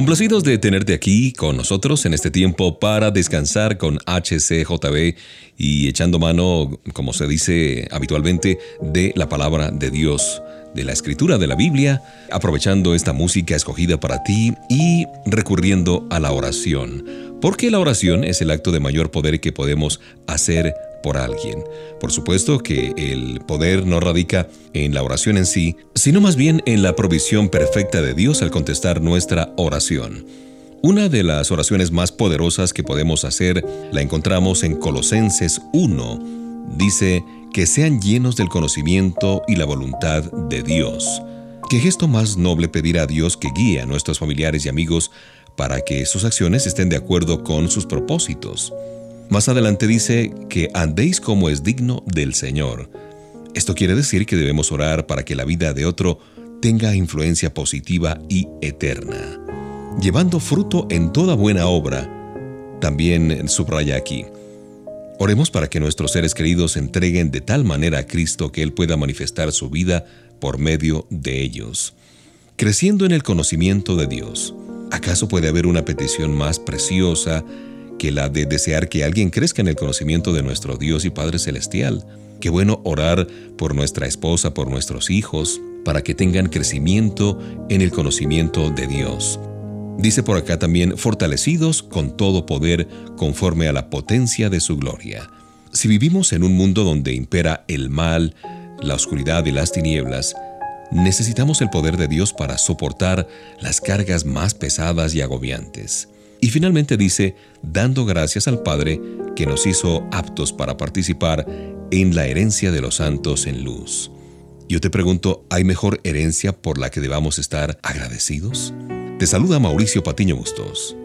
Complacidos de tenerte aquí con nosotros en este tiempo para descansar con HCJB y echando mano, como se dice habitualmente, de la palabra de Dios, de la escritura de la Biblia, aprovechando esta música escogida para ti y recurriendo a la oración, porque la oración es el acto de mayor poder que podemos hacer por alguien. Por supuesto que el poder no radica en la oración en sí, sino más bien en la provisión perfecta de Dios al contestar nuestra oración. Una de las oraciones más poderosas que podemos hacer la encontramos en Colosenses 1. Dice, que sean llenos del conocimiento y la voluntad de Dios. ¿Qué gesto más noble pedir a Dios que guíe a nuestros familiares y amigos para que sus acciones estén de acuerdo con sus propósitos? Más adelante dice que andéis como es digno del Señor. Esto quiere decir que debemos orar para que la vida de otro tenga influencia positiva y eterna, llevando fruto en toda buena obra. También subraya aquí. Oremos para que nuestros seres queridos entreguen de tal manera a Cristo que Él pueda manifestar su vida por medio de ellos. Creciendo en el conocimiento de Dios, ¿acaso puede haber una petición más preciosa que la de desear que alguien crezca en el conocimiento de nuestro Dios y Padre Celestial. Qué bueno orar por nuestra esposa, por nuestros hijos, para que tengan crecimiento en el conocimiento de Dios. Dice por acá también, fortalecidos con todo poder conforme a la potencia de su gloria. Si vivimos en un mundo donde impera el mal, la oscuridad y las tinieblas, necesitamos el poder de Dios para soportar las cargas más pesadas y agobiantes. Y finalmente dice, dando gracias al Padre que nos hizo aptos para participar en la herencia de los santos en luz. Yo te pregunto, ¿hay mejor herencia por la que debamos estar agradecidos? Te saluda Mauricio Patiño Bustos.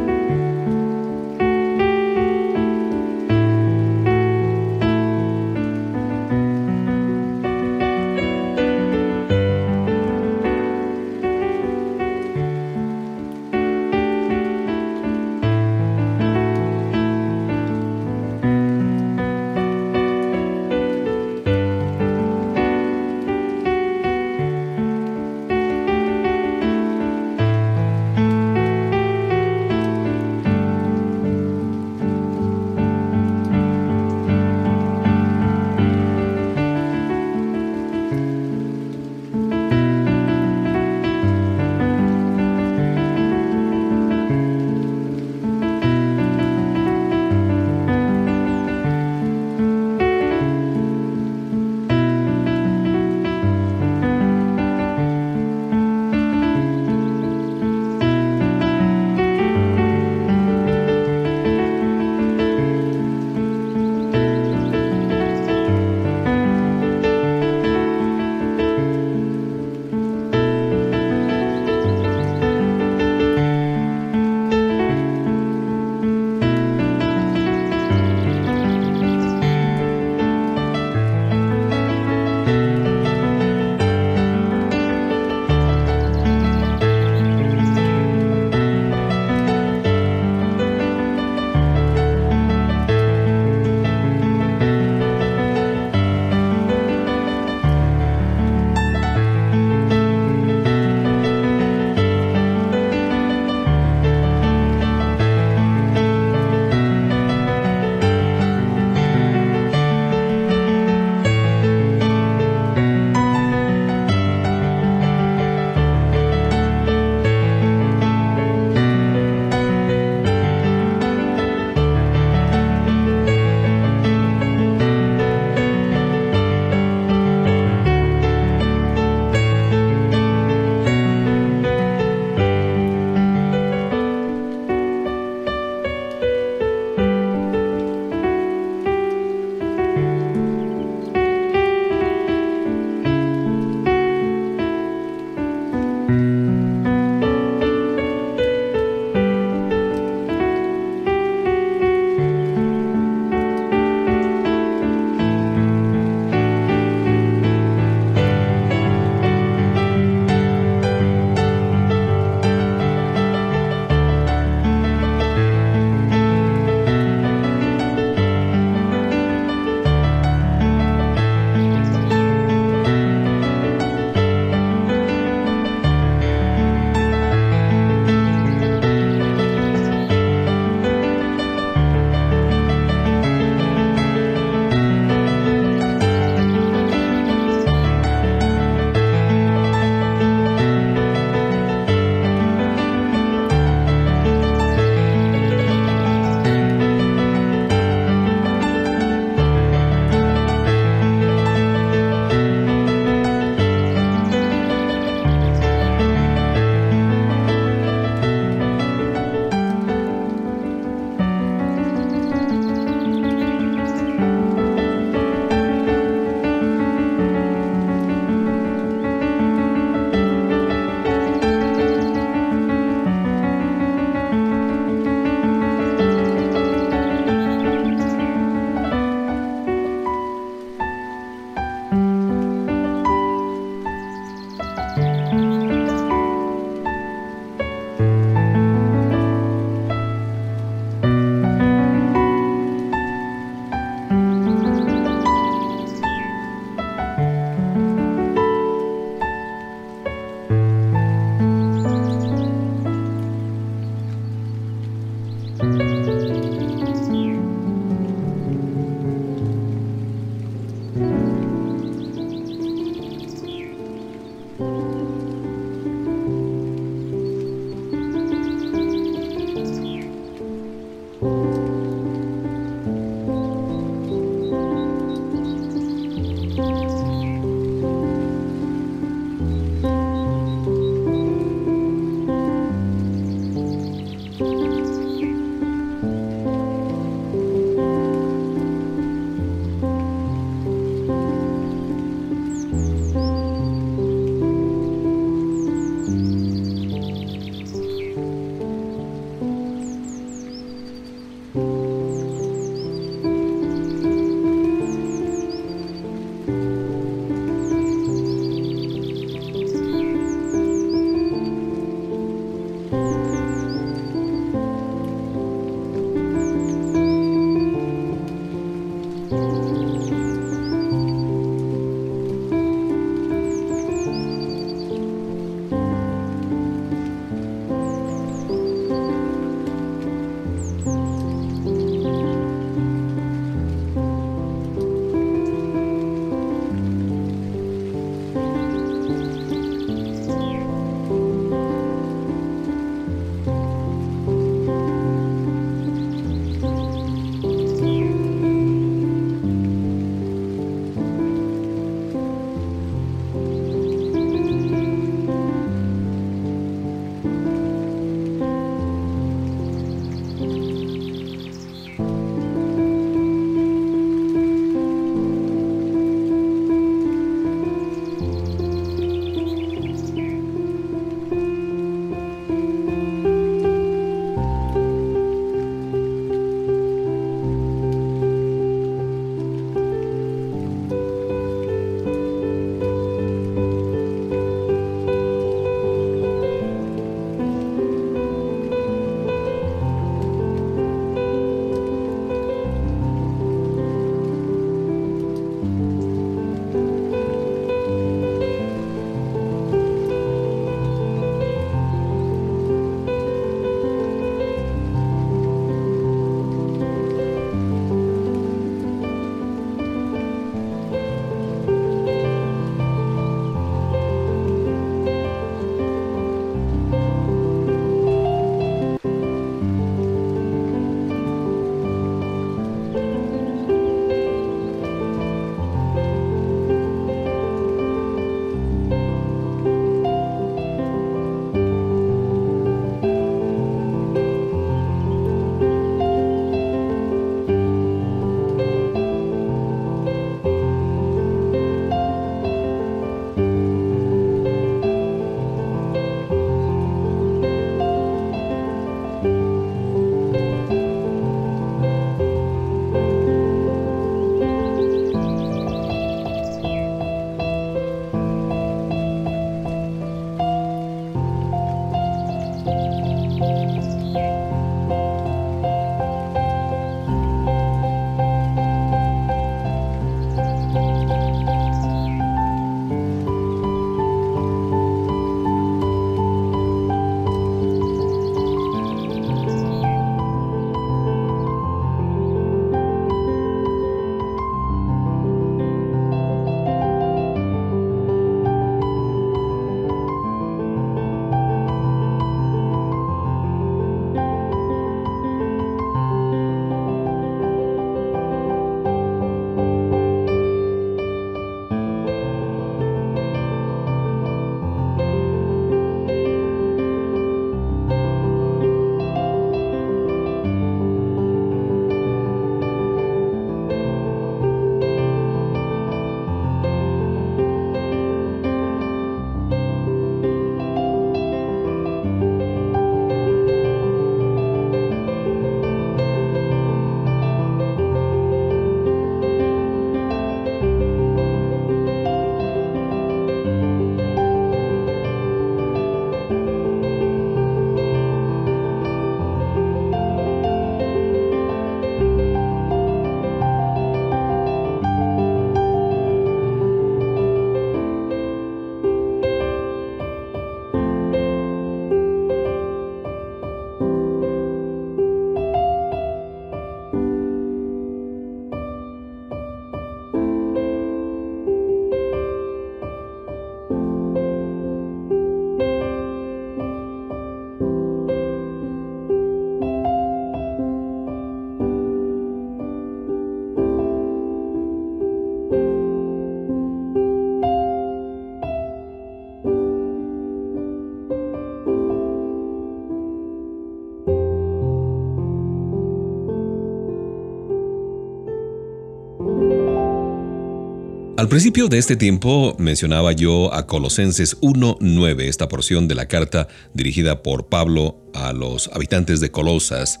Al principio de este tiempo mencionaba yo a Colosenses 1.9, esta porción de la carta dirigida por Pablo a los habitantes de Colosas.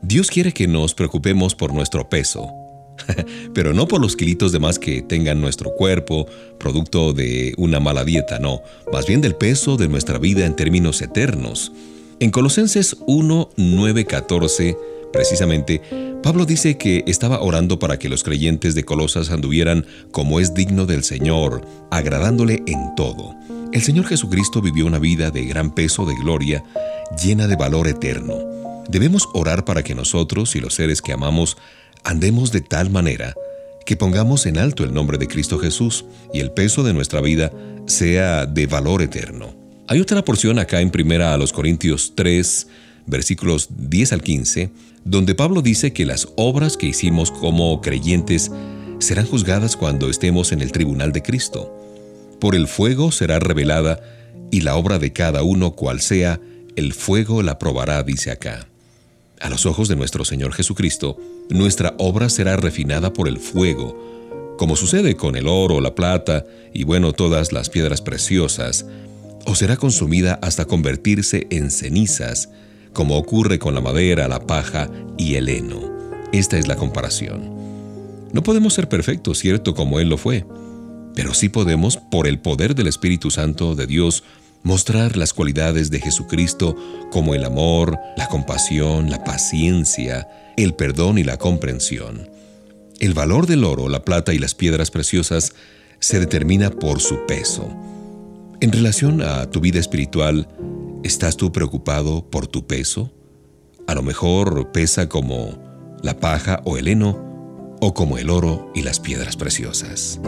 Dios quiere que nos preocupemos por nuestro peso, pero no por los kilitos de más que tengan nuestro cuerpo, producto de una mala dieta, no, más bien del peso de nuestra vida en términos eternos. En Colosenses 1, 14, precisamente, Pablo dice que estaba orando para que los creyentes de Colosas anduvieran como es digno del Señor, agradándole en todo. El Señor Jesucristo vivió una vida de gran peso de gloria, llena de valor eterno. Debemos orar para que nosotros y los seres que amamos andemos de tal manera que pongamos en alto el nombre de Cristo Jesús y el peso de nuestra vida sea de valor eterno. Hay otra porción acá en primera a los Corintios 3, versículos 10 al 15, donde Pablo dice que las obras que hicimos como creyentes serán juzgadas cuando estemos en el tribunal de Cristo. Por el fuego será revelada, y la obra de cada uno cual sea, el fuego la probará, dice acá. A los ojos de nuestro Señor Jesucristo, nuestra obra será refinada por el fuego, como sucede con el oro, la plata y bueno, todas las piedras preciosas, o será consumida hasta convertirse en cenizas, como ocurre con la madera, la paja y el heno. Esta es la comparación. No podemos ser perfectos, cierto, como Él lo fue, pero sí podemos, por el poder del Espíritu Santo de Dios, mostrar las cualidades de Jesucristo como el amor, la compasión, la paciencia, el perdón y la comprensión. El valor del oro, la plata y las piedras preciosas se determina por su peso. En relación a tu vida espiritual, ¿Estás tú preocupado por tu peso? A lo mejor pesa como la paja o el heno, o como el oro y las piedras preciosas.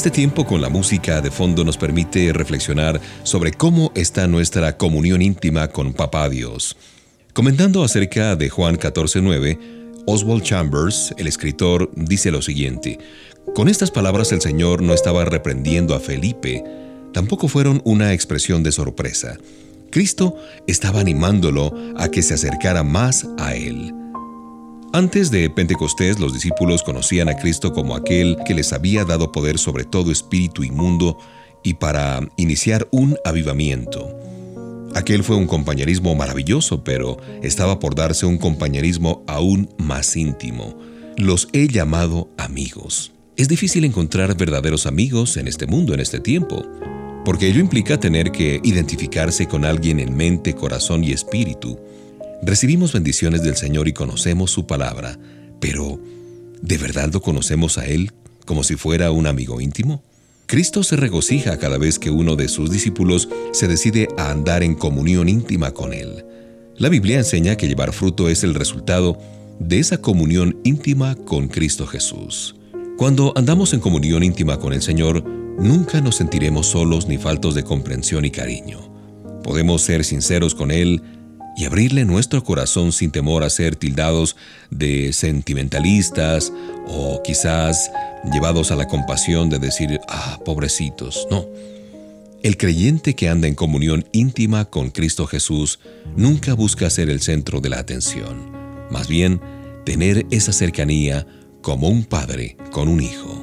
Este tiempo con la música de fondo nos permite reflexionar sobre cómo está nuestra comunión íntima con Papá Dios. Comentando acerca de Juan 14:9, Oswald Chambers, el escritor, dice lo siguiente: Con estas palabras el Señor no estaba reprendiendo a Felipe, tampoco fueron una expresión de sorpresa. Cristo estaba animándolo a que se acercara más a Él. Antes de Pentecostés, los discípulos conocían a Cristo como aquel que les había dado poder sobre todo espíritu inmundo y para iniciar un avivamiento. Aquel fue un compañerismo maravilloso, pero estaba por darse un compañerismo aún más íntimo. Los he llamado amigos. Es difícil encontrar verdaderos amigos en este mundo, en este tiempo, porque ello implica tener que identificarse con alguien en mente, corazón y espíritu. Recibimos bendiciones del Señor y conocemos su palabra, pero ¿de verdad lo conocemos a Él como si fuera un amigo íntimo? Cristo se regocija cada vez que uno de sus discípulos se decide a andar en comunión íntima con Él. La Biblia enseña que llevar fruto es el resultado de esa comunión íntima con Cristo Jesús. Cuando andamos en comunión íntima con el Señor, nunca nos sentiremos solos ni faltos de comprensión y cariño. Podemos ser sinceros con Él, y abrirle nuestro corazón sin temor a ser tildados de sentimentalistas o quizás llevados a la compasión de decir, ah, pobrecitos. No. El creyente que anda en comunión íntima con Cristo Jesús nunca busca ser el centro de la atención, más bien tener esa cercanía como un padre con un hijo.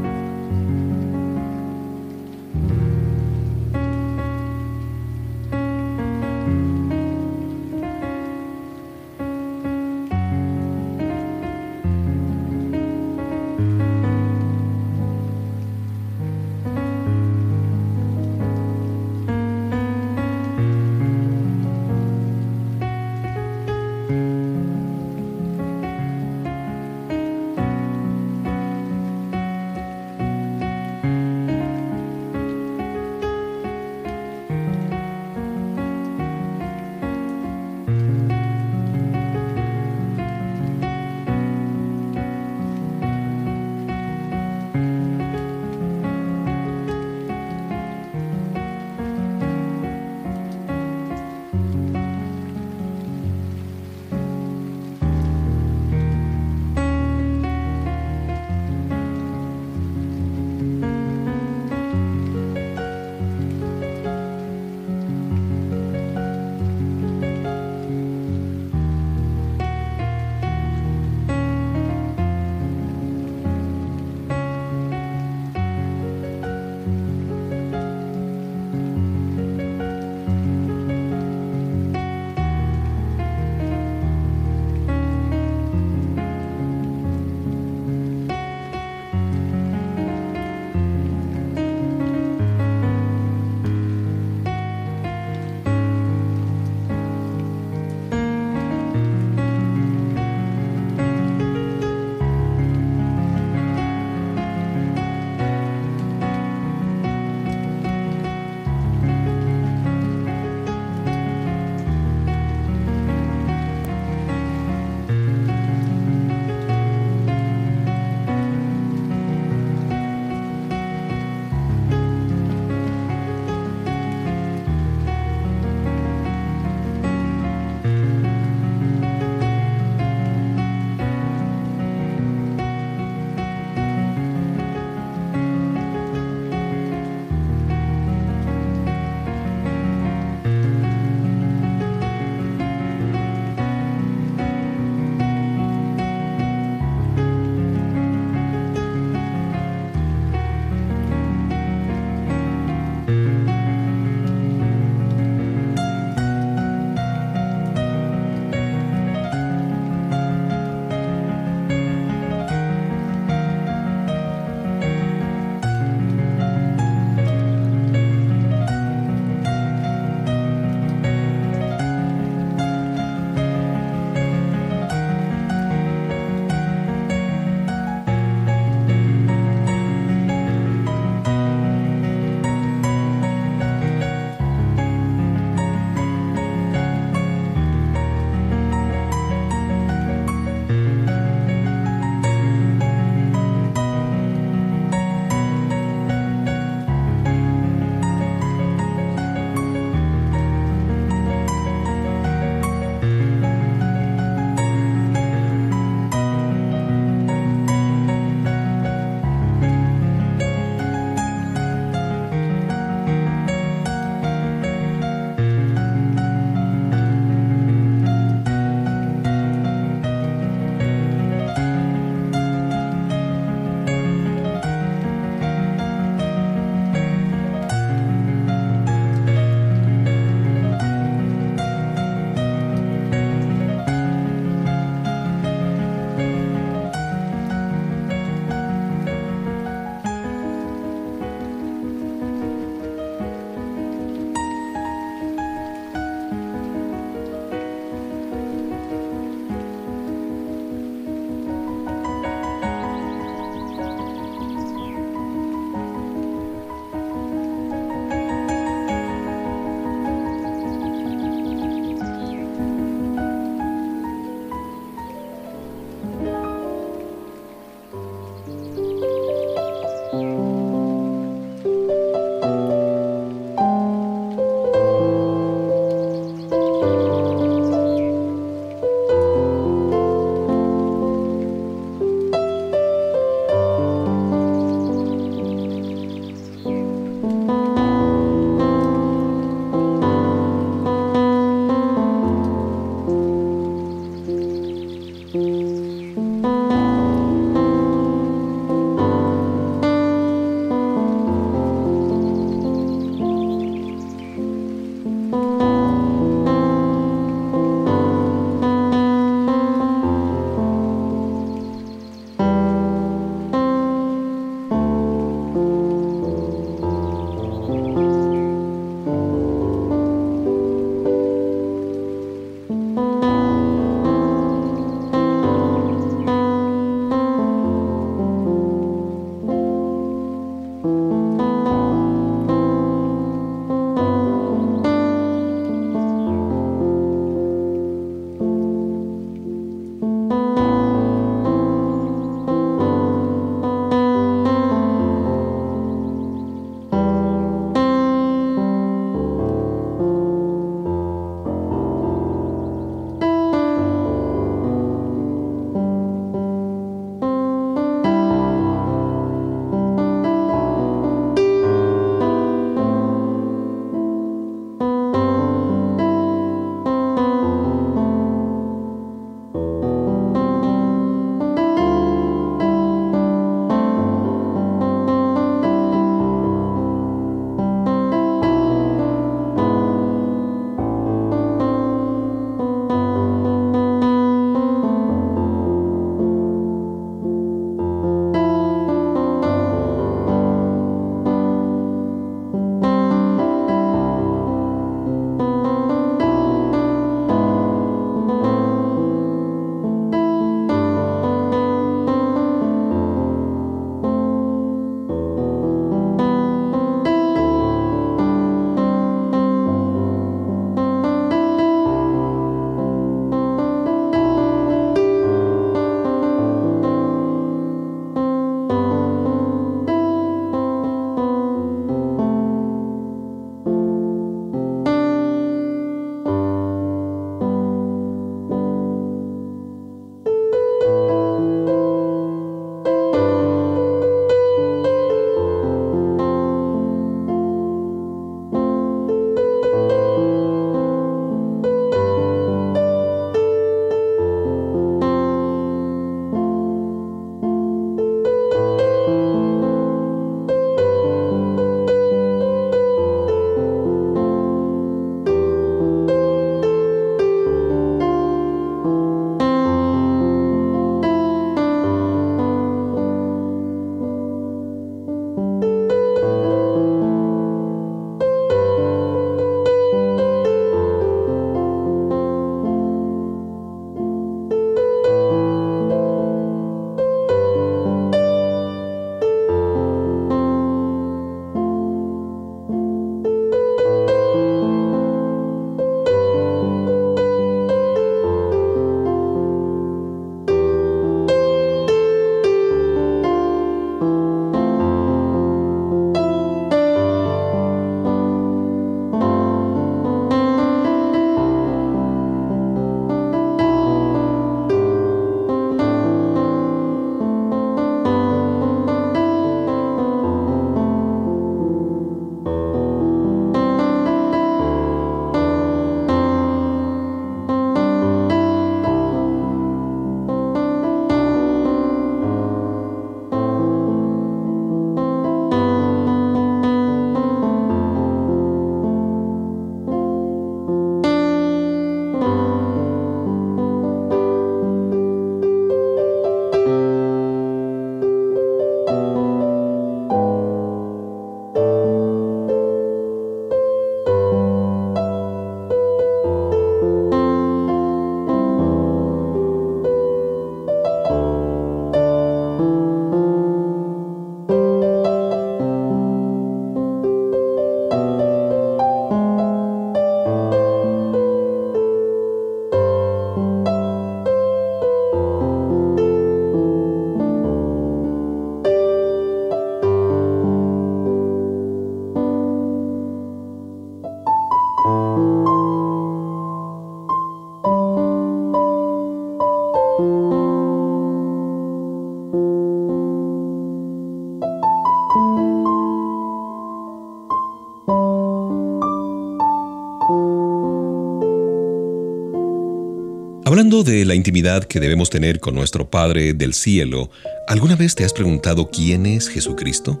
De la intimidad que debemos tener con nuestro Padre del Cielo, ¿alguna vez te has preguntado quién es Jesucristo?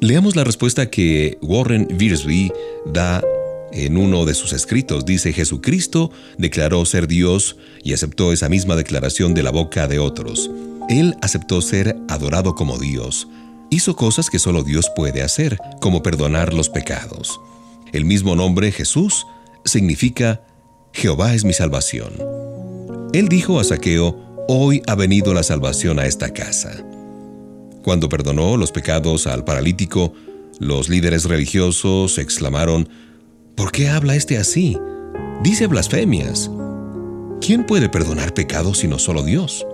Leamos la respuesta que Warren Wiersbe da en uno de sus escritos. Dice, Jesucristo declaró ser Dios y aceptó esa misma declaración de la boca de otros. Él aceptó ser adorado como Dios. Hizo cosas que solo Dios puede hacer, como perdonar los pecados. El mismo nombre Jesús significa Jehová es mi salvación. Él dijo a Saqueo, hoy ha venido la salvación a esta casa. Cuando perdonó los pecados al paralítico, los líderes religiosos exclamaron, ¿por qué habla este así? Dice blasfemias. ¿Quién puede perdonar pecados sino solo Dios?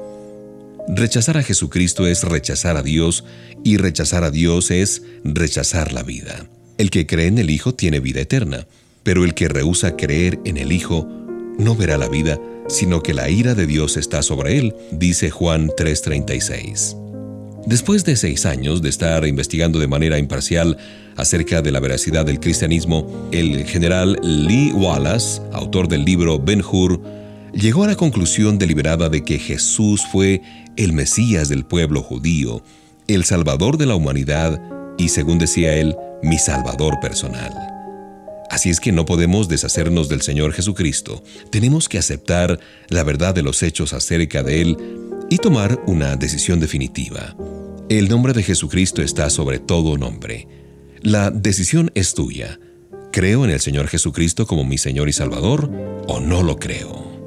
Rechazar a Jesucristo es rechazar a Dios y rechazar a Dios es rechazar la vida. El que cree en el Hijo tiene vida eterna pero el que rehúsa creer en el Hijo no verá la vida, sino que la ira de Dios está sobre él, dice Juan 3:36. Después de seis años de estar investigando de manera imparcial acerca de la veracidad del cristianismo, el general Lee Wallace, autor del libro Ben Hur, llegó a la conclusión deliberada de que Jesús fue el Mesías del pueblo judío, el Salvador de la humanidad y, según decía él, mi Salvador personal. Así es que no podemos deshacernos del Señor Jesucristo. Tenemos que aceptar la verdad de los hechos acerca de Él y tomar una decisión definitiva. El nombre de Jesucristo está sobre todo nombre. La decisión es tuya. ¿Creo en el Señor Jesucristo como mi Señor y Salvador o no lo creo?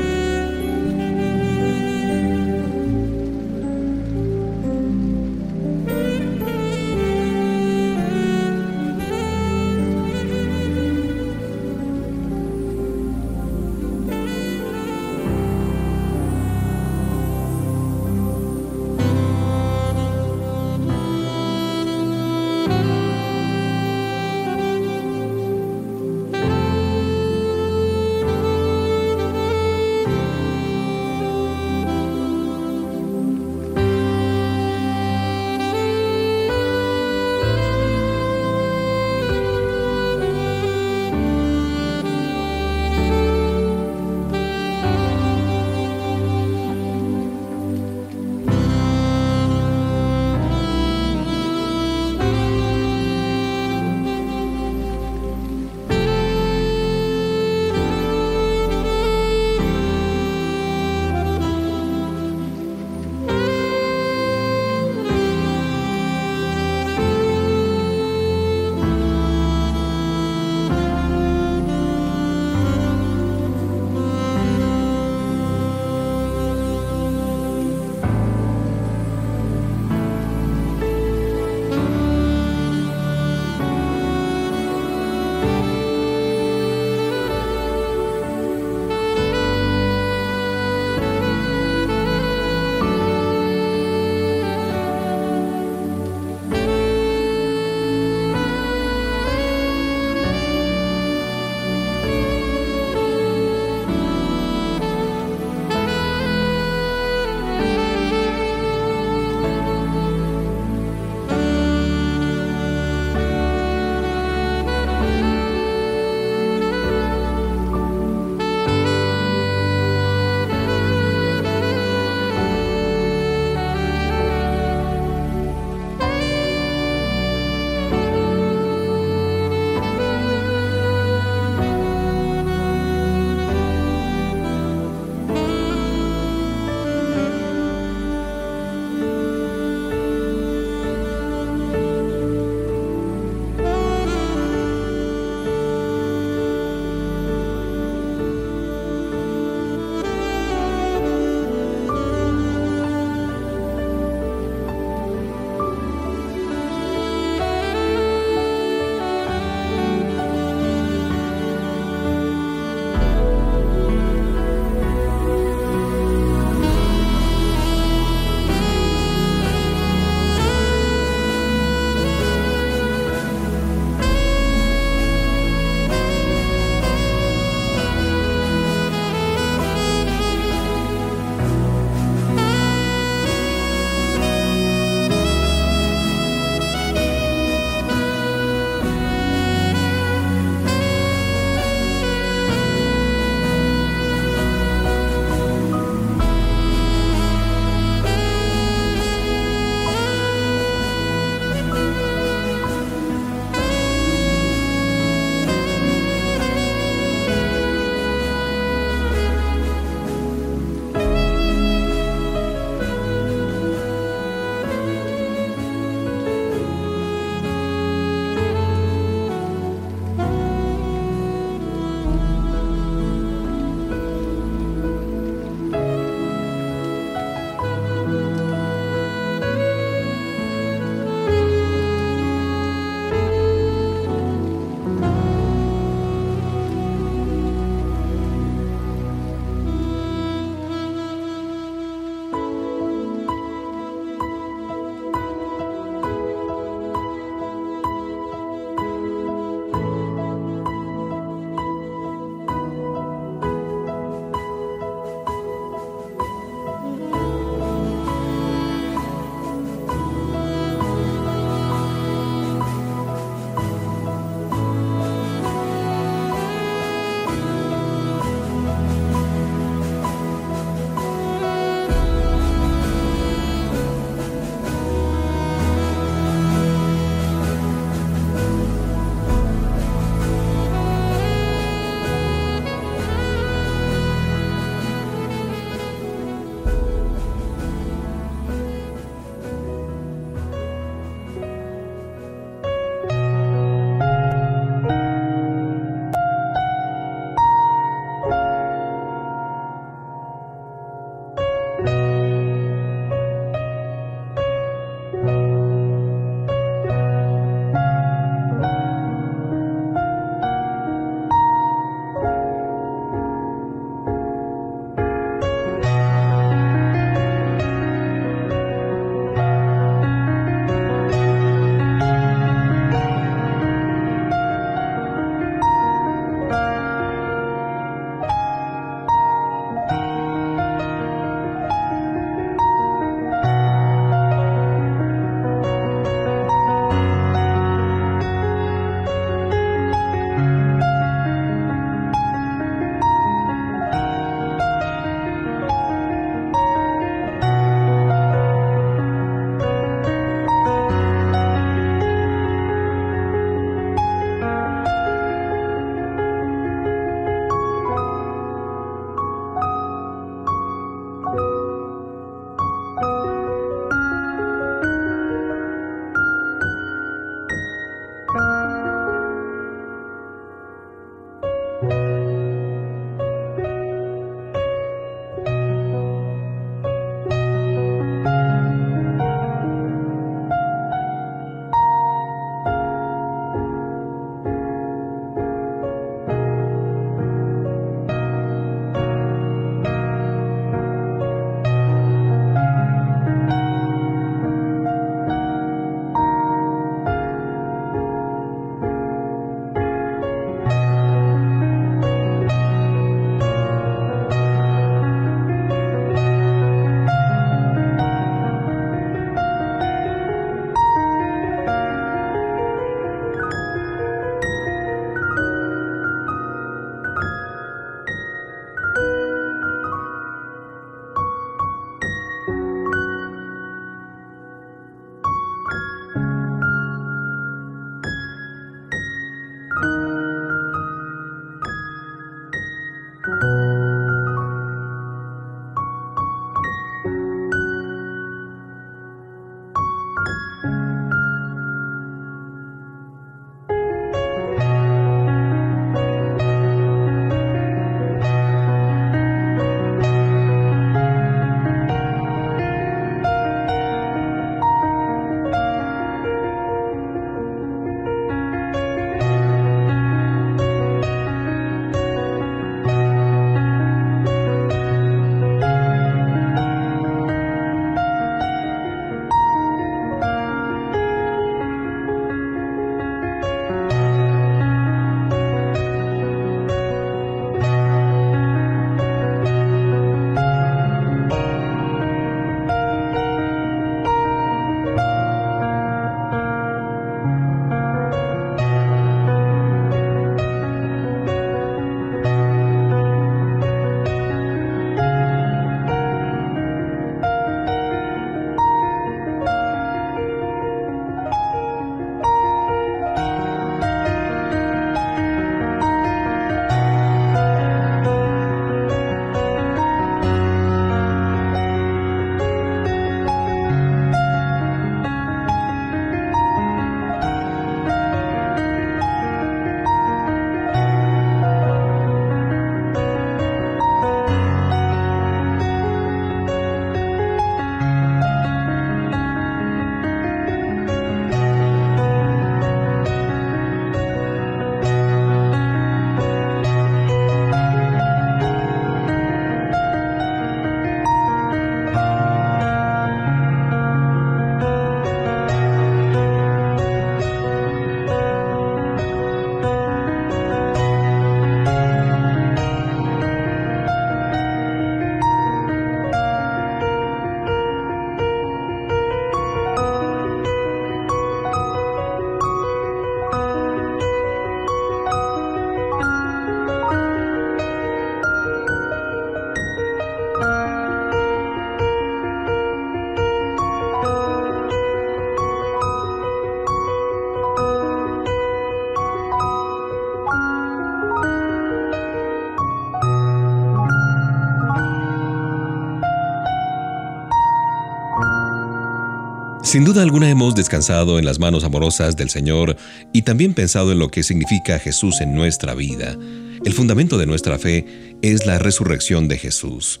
Sin duda alguna hemos descansado en las manos amorosas del Señor y también pensado en lo que significa Jesús en nuestra vida. El fundamento de nuestra fe es la resurrección de Jesús.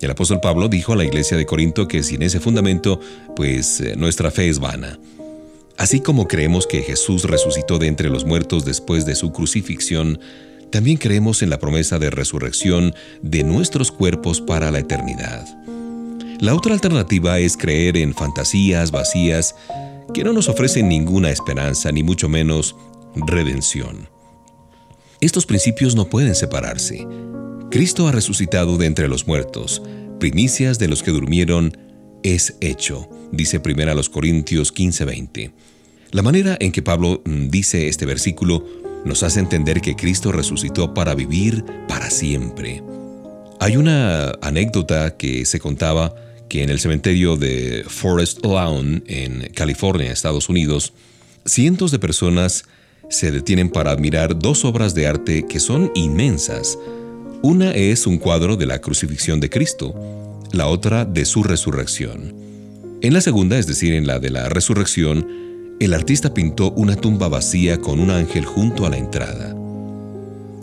El apóstol Pablo dijo a la iglesia de Corinto que sin ese fundamento, pues eh, nuestra fe es vana. Así como creemos que Jesús resucitó de entre los muertos después de su crucifixión, también creemos en la promesa de resurrección de nuestros cuerpos para la eternidad. La otra alternativa es creer en fantasías vacías que no nos ofrecen ninguna esperanza ni mucho menos redención. Estos principios no pueden separarse. Cristo ha resucitado de entre los muertos, primicias de los que durmieron es hecho, dice 1 Corintios 15:20. La manera en que Pablo mm, dice este versículo nos hace entender que Cristo resucitó para vivir para siempre. Hay una anécdota que se contaba que en el cementerio de Forest Lawn, en California, Estados Unidos, cientos de personas se detienen para admirar dos obras de arte que son inmensas. Una es un cuadro de la crucifixión de Cristo, la otra de su resurrección. En la segunda, es decir, en la de la resurrección, el artista pintó una tumba vacía con un ángel junto a la entrada.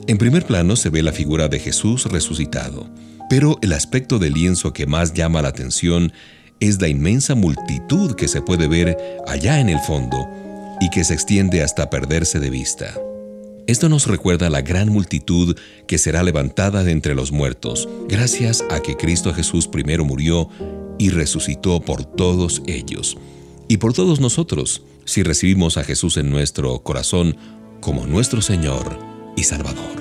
En primer plano se ve la figura de Jesús resucitado. Pero el aspecto del lienzo que más llama la atención es la inmensa multitud que se puede ver allá en el fondo y que se extiende hasta perderse de vista. Esto nos recuerda la gran multitud que será levantada de entre los muertos, gracias a que Cristo Jesús primero murió y resucitó por todos ellos, y por todos nosotros, si recibimos a Jesús en nuestro corazón como nuestro Señor y Salvador.